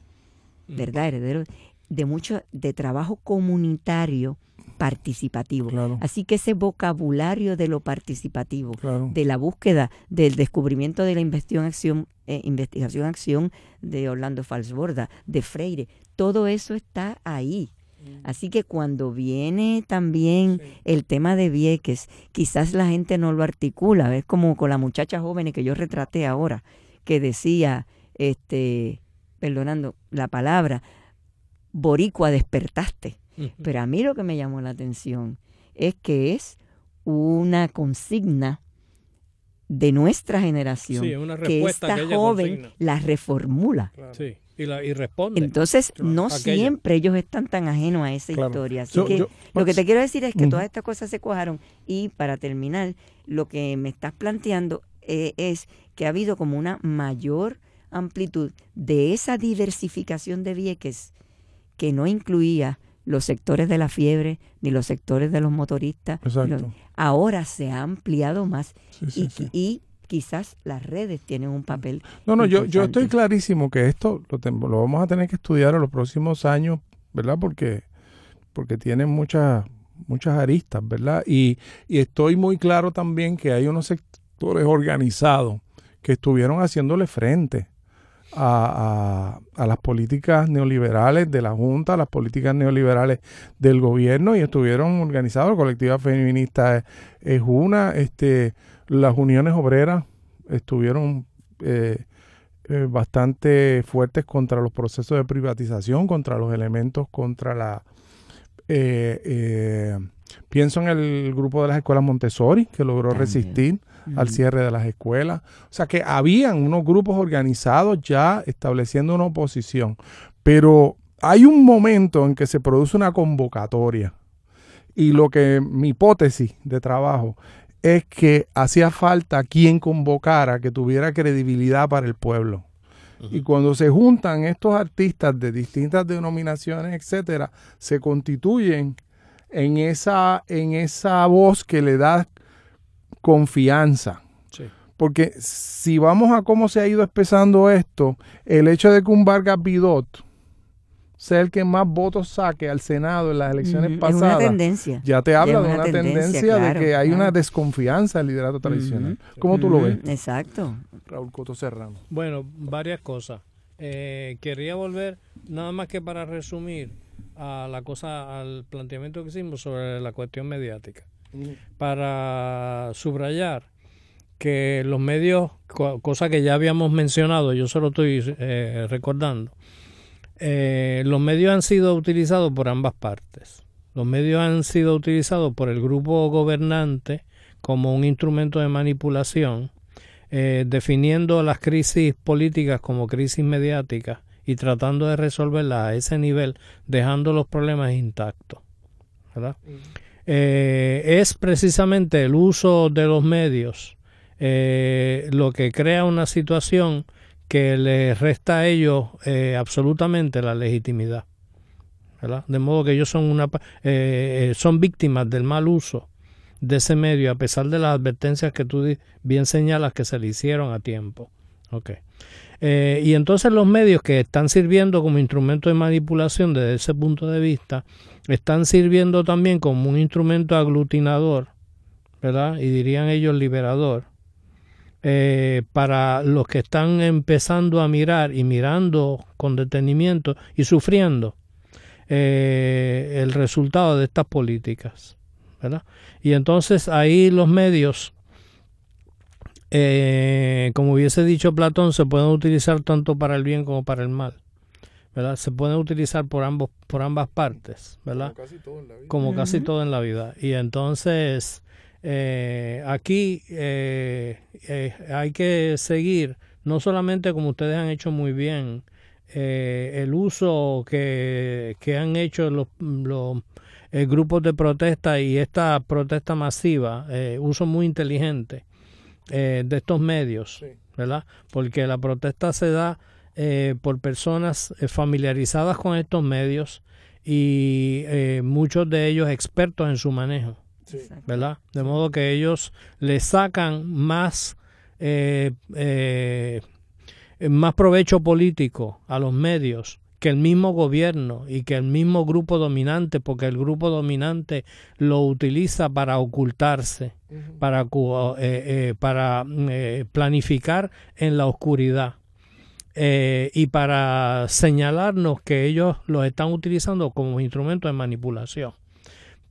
¿verdad? Herederos de mucho de trabajo comunitario participativo. Así que ese vocabulario de lo participativo, de la búsqueda, del descubrimiento de la investigación acción, eh, investigación acción de Orlando Falsborda, de Freire, todo eso está ahí. Mm. Así que cuando viene también el tema de Vieques, quizás la gente no lo articula, es como con la muchacha joven que yo retraté ahora, que decía, este, perdonando la palabra, boricua despertaste. Pero a mí lo que me llamó la atención es que es una consigna de nuestra generación que esta joven la reformula. Y, la, y responde. Entonces, no siempre ellos están tan ajenos a esa historia. Así que lo que te quiero decir es que todas estas cosas se cuajaron. Y para terminar, lo que me estás planteando eh, es que ha habido como una mayor amplitud de esa diversificación de Vieques que no incluía los sectores de la fiebre ni los sectores de los motoristas. ahora se ha ampliado más y, quizás las redes tienen un papel. No, no, yo, yo estoy clarísimo que esto lo, lo vamos a tener que estudiar en los próximos años, ¿verdad? Porque, porque tiene muchas muchas aristas, ¿verdad? Y, y estoy muy claro también que hay unos sectores organizados que estuvieron haciéndole frente a, las políticas neoliberales de la Junta, a las políticas neoliberales del gobierno y estuvieron organizados. La colectiva feminista es, una, este, las uniones obreras estuvieron eh, eh, bastante fuertes contra los procesos de privatización, contra los elementos, contra la... Eh, pienso en el grupo de las escuelas Montessori, que logró resistir al cierre de las escuelas. O sea que habían unos grupos organizados ya estableciendo una oposición. Pero hay un momento en que se produce una convocatoria. Y lo que mi hipótesis de trabajo es que hacía falta quien convocara que tuviera credibilidad para el pueblo. Y cuando se juntan estos artistas de distintas denominaciones, etcétera, se constituyen en esa, en esa voz que le da confianza. Porque si vamos a cómo se ha ido expresando esto, el hecho de que un Vargas Bidot sea el que más votos saque al Senado en las elecciones pasadas, ya te habla de una tendencia, de que hay una desconfianza del liderato tradicional. ¿Cómo tú lo ves? Exacto. Raúl Coto Serrano. Bueno, varias cosas. Eh, quería volver, nada más que para resumir, a la cosa, al planteamiento que hicimos sobre la cuestión mediática para subrayar que los medios, cosa que ya habíamos mencionado, yo solo estoy eh, recordando, eh, los medios han sido utilizados por ambas partes. Los medios han sido utilizados por el grupo gobernante como un instrumento de manipulación, eh, definiendo las crisis políticas como crisis mediáticas y tratando de resolverlas a ese nivel, dejando los problemas intactos. ¿verdad? Eh, es precisamente el uso de los medios eh, lo que crea una situación que les resta a ellos eh, absolutamente la legitimidad. De modo que ellos son, una, son víctimas del mal uso de ese medio, a pesar de las advertencias que tú bien señalas que se le hicieron a tiempo. Okay. y entonces los medios que están sirviendo como instrumento de manipulación desde ese punto de vista están sirviendo también como un instrumento aglutinador, ¿verdad? Y dirían ellos liberador, eh, para los que están empezando a mirar y mirando con detenimiento y sufriendo eh, el resultado de estas políticas, ¿verdad? Y entonces ahí los medios, eh, como hubiese dicho Platón, se pueden utilizar tanto para el bien como para el mal. Se pueden utilizar por ambos, por ambas partes, ¿verdad? Como casi todo en la vida. Como casi todo en la vida. Y entonces, eh, aquí eh, eh, hay que seguir, no solamente como ustedes han hecho muy bien, el uso que, que han hecho los, los grupos de protesta y esta protesta masiva, uso muy inteligente de estos medios, ¿verdad? Porque la protesta se da eh, por personas eh, familiarizadas con estos medios y eh, muchos de ellos expertos en su manejo. ¿Verdad? De modo que ellos le sacan más, más provecho político a los medios que el mismo gobierno y que el mismo grupo dominante, porque el grupo dominante lo utiliza para ocultarse, para, para planificar en la oscuridad. Eh, y para señalarnos que ellos los están utilizando como instrumento de manipulación.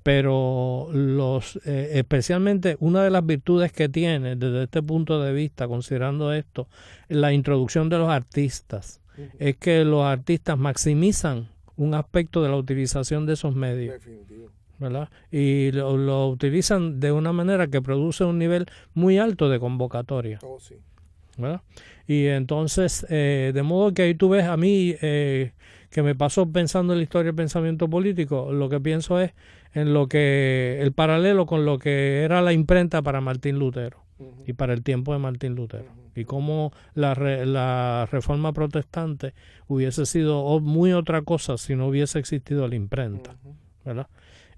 Pero los, eh, especialmente una de las virtudes que tiene desde este punto de vista, considerando esto, la introducción de los artistas, es que los artistas maximizan un aspecto de la utilización de esos medios. ¿verdad? Y lo, utilizan de una manera que produce un nivel muy alto de convocatoria. Oh, sí. ¿Verdad? Y entonces, eh, de modo que ahí tú ves a mí eh, que me pasó pensando en la historia del pensamiento político, lo que pienso es en lo que el paralelo con lo que era la imprenta para Martín Lutero y para el tiempo de Martín Lutero y cómo la, la reforma protestante hubiese sido muy otra cosa si no hubiese existido la imprenta, ¿verdad?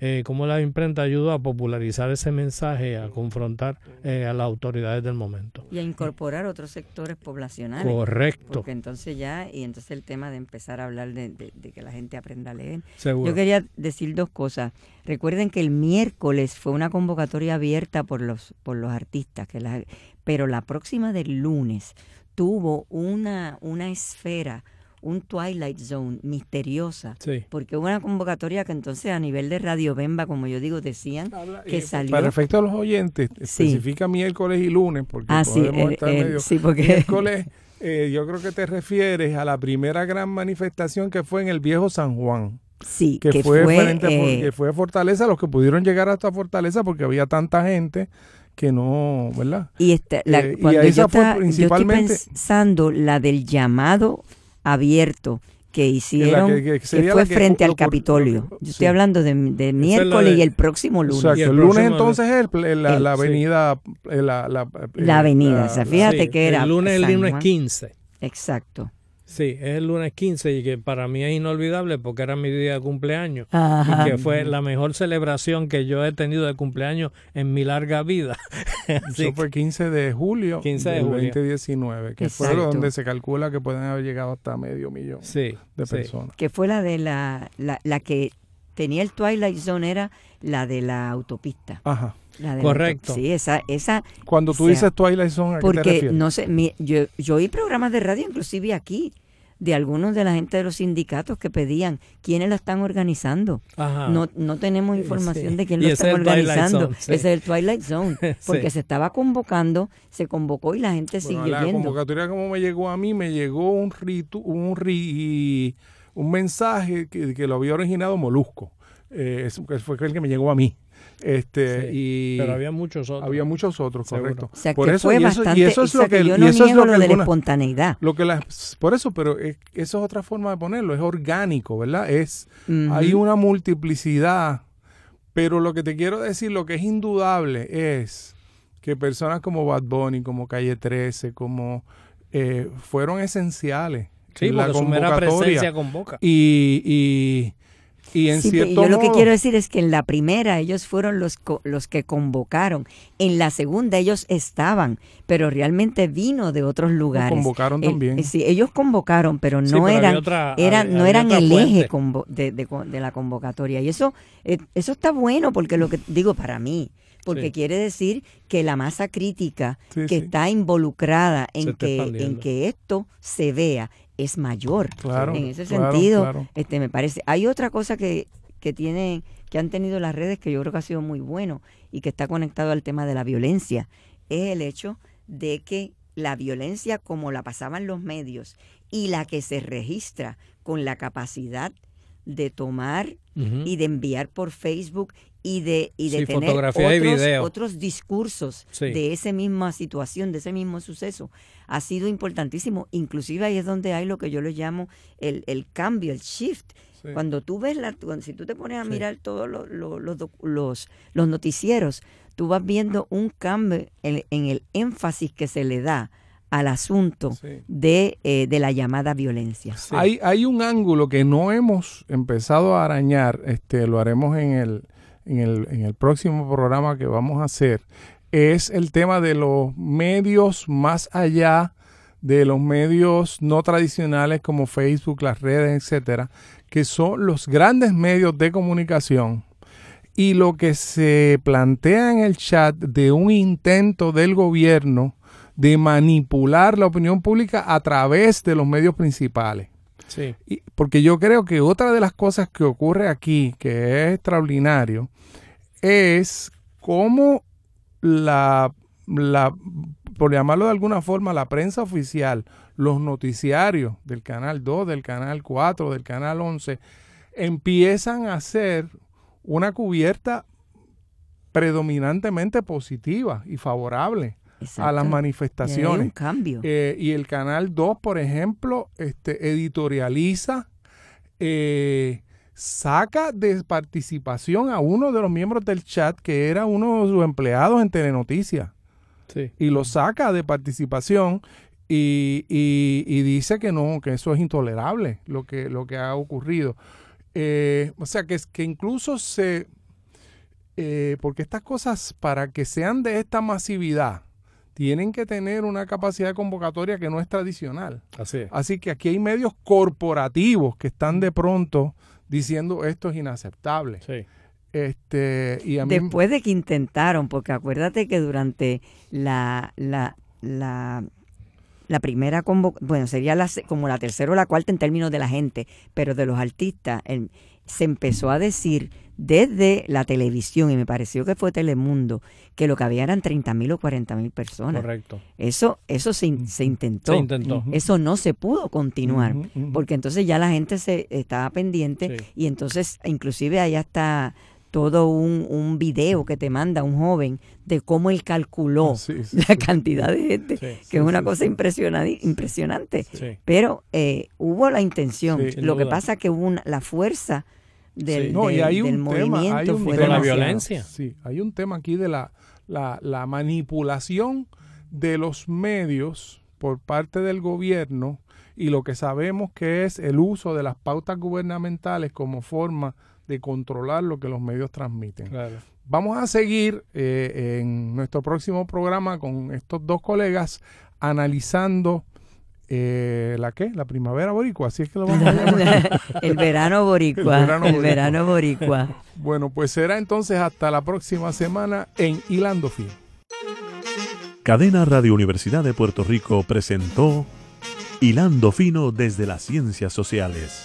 Eh, cómo la imprenta ayudó a popularizar ese mensaje, a confrontar eh, a las autoridades del momento. Y a incorporar otros sectores poblacionales. Correcto. Porque entonces ya, y entonces el tema de empezar a hablar de, que la gente aprenda a leer. Seguro. Yo quería decir dos cosas. Recuerden que el miércoles fue una convocatoria abierta por los, por los artistas, que la, pero la próxima del lunes tuvo una, una esfera un Twilight Zone misteriosa, porque hubo una convocatoria que entonces a nivel de Radio Bemba, como yo digo, decían que salió... Para efecto de los oyentes, especifica miércoles y lunes, porque ah, podemos estar medio... Sí, porque... Miércoles, eh, yo creo que te refieres a la primera gran manifestación que fue en el viejo San Juan. Sí, que, fue, frente eh, fue Fortaleza, los que pudieron llegar hasta Fortaleza porque había tanta gente que no, ¿verdad? Y, este, la, eh, cuando yo, principalmente, estoy pensando la del llamado abierto que hicieron, que, fue frente al Capitolio. Yo estoy hablando de, miércoles y el próximo lunes. el, lunes entonces es la, avenida... La, la, avenida, fíjate que era... El lunes, el lunes 15. Exacto. Sí, es el lunes 15 y que para mí es inolvidable porque era mi día de cumpleaños y que fue la mejor celebración que yo he tenido de cumpleaños en mi larga vida. Eso fue 15 de julio 15 de 2019, que fue donde se calcula que pueden haber llegado hasta medio millón de personas. Que fue la de la, la, la que tenía el Twilight Zone, era la de la autopista. Ajá. Correcto. Sí, esa, esa. Cuando tú dices Twilight Zone, ¿a porque, qué te refieres? no sé, yo, yo oí programas de radio, inclusive aquí, de algunos de la gente de los sindicatos que pedían quiénes la están organizando. No, no tenemos información de quién lo está organizando. Ese es el Twilight Zone, porque se estaba convocando, se convocó y la gente sigue siguió la convocatoria como me llegó a mí, me llegó un ritu, un ri, un mensaje que, que, lo había originado Molusco. Eh, fue el que me llegó a mí. Este, y pero había muchos otros. Había muchos otros, correcto. O sea, por eso, fue bastante, y eso es lo que, yo no y eso es lo, de la espontaneidad. Lo que por eso, pero eso es otra forma de ponerlo, es orgánico, ¿verdad? Es hay una multiplicidad, pero lo que te quiero decir, lo que es indudable es que personas como Bad Bunny, como Calle 13, como eh, fueron esenciales. Sí, en la convocatoria. presencia convoca. Y, y y en cierto yo lo que quiero decir es que en la primera ellos fueron los, los que convocaron, en la segunda ellos estaban, pero realmente vino de otros lugares. convocaron también. sí, ellos convocaron, pero no eran, eran no eran el eje de, de, la convocatoria. Y eso, eh, eso está bueno porque lo que digo para mí, porque quiere decir que la masa crítica que está involucrada en que, en que esto se vea es mayor. Claro, en ese sentido, este me parece. Hay otra cosa que, que tienen, que han tenido las redes que yo creo que ha sido muy bueno y que está conectado al tema de la violencia, es el hecho de que la violencia como la pasaban los medios y la que se registra con la capacidad de tomar y de enviar por Facebook y de, y de tener otros, otros, discursos de esa misma situación, de ese mismo suceso, ha sido importantísimo. Inclusive ahí es donde hay lo que yo le llamo el, el cambio, el shift. Cuando tú ves, la, si tú te pones a mirar todos los, los, los, noticieros, tú vas viendo un cambio en, el énfasis que se le da al asunto de, eh, de, la llamada violencia. Hay, hay un ángulo que no hemos empezado a arañar, este, lo haremos en el, en el, próximo programa que vamos a hacer, es el tema de los medios más allá de los medios no tradicionales como Facebook, las redes, etcétera, que son los grandes medios de comunicación. Y lo que se plantea en el chat de un intento del gobierno de manipular la opinión pública a través de los medios principales. Sí. porque yo creo que otra de las cosas que ocurre aquí, que es extraordinario, es cómo la, la, por llamarlo de alguna forma, la prensa oficial, los noticiarios del Canal 2, del Canal 4, del Canal 11, empiezan a hacer una cubierta predominantemente positiva y favorable a las manifestaciones. un cambio. Eh, y el Canal 2, por ejemplo, este, editorializa, eh, saca de participación a uno de los miembros del chat que era uno de sus empleados en Telenoticias. Sí. Y lo saca de participación y, y, dice que no, que eso es intolerable lo que, lo que ha ocurrido. Eh, o sea, que, que incluso se... Eh, porque estas cosas, para que sean de esta masividad, tienen que tener una capacidad de convocatoria que no es tradicional. Así, Así que aquí hay medios corporativos que están de pronto diciendo esto es inaceptable. Sí. Este, y a mí, Después de que intentaron, porque acuérdate que durante la, la, la, la primera convocación, bueno, sería la, como la tercera o la cuarta en términos de la gente, pero de los artistas, el, se empezó a decir desde la televisión, y me pareció que fue Telemundo, que lo que había eran 30 mil o 40 mil personas. Correcto. Eso, eso se, se intentó. Se intentó. Eso no se pudo continuar, porque entonces ya la gente se estaba pendiente Sí. y entonces inclusive hay hasta todo un, un video que te manda un joven de cómo él calculó Sí, sí, la cantidad de gente, que es una cosa impresionante, impresionante. Sí. Pero eh, hubo la intención. Lo que pasa que hubo una- la fuerza del, Sí. No, y hay del un tema, hay un fue. De la violencia. Sí, hay un tema aquí de la, la, la manipulación de los medios por parte del gobierno y lo que sabemos que es el uso de las pautas gubernamentales como forma de controlar lo que los medios transmiten. Claro. Vamos a seguir eh, en nuestro próximo programa con estos dos colegas analizando eh, la qué, la primavera boricua, así es que lo vamos a llamar. el verano boricua. El El verano verano, boricua. boricua. Bueno, pues será entonces hasta la próxima semana en Hilando Fino. Cadena Radio Universidad de Puerto Rico presentó Hilando Fino desde las Ciencias Sociales.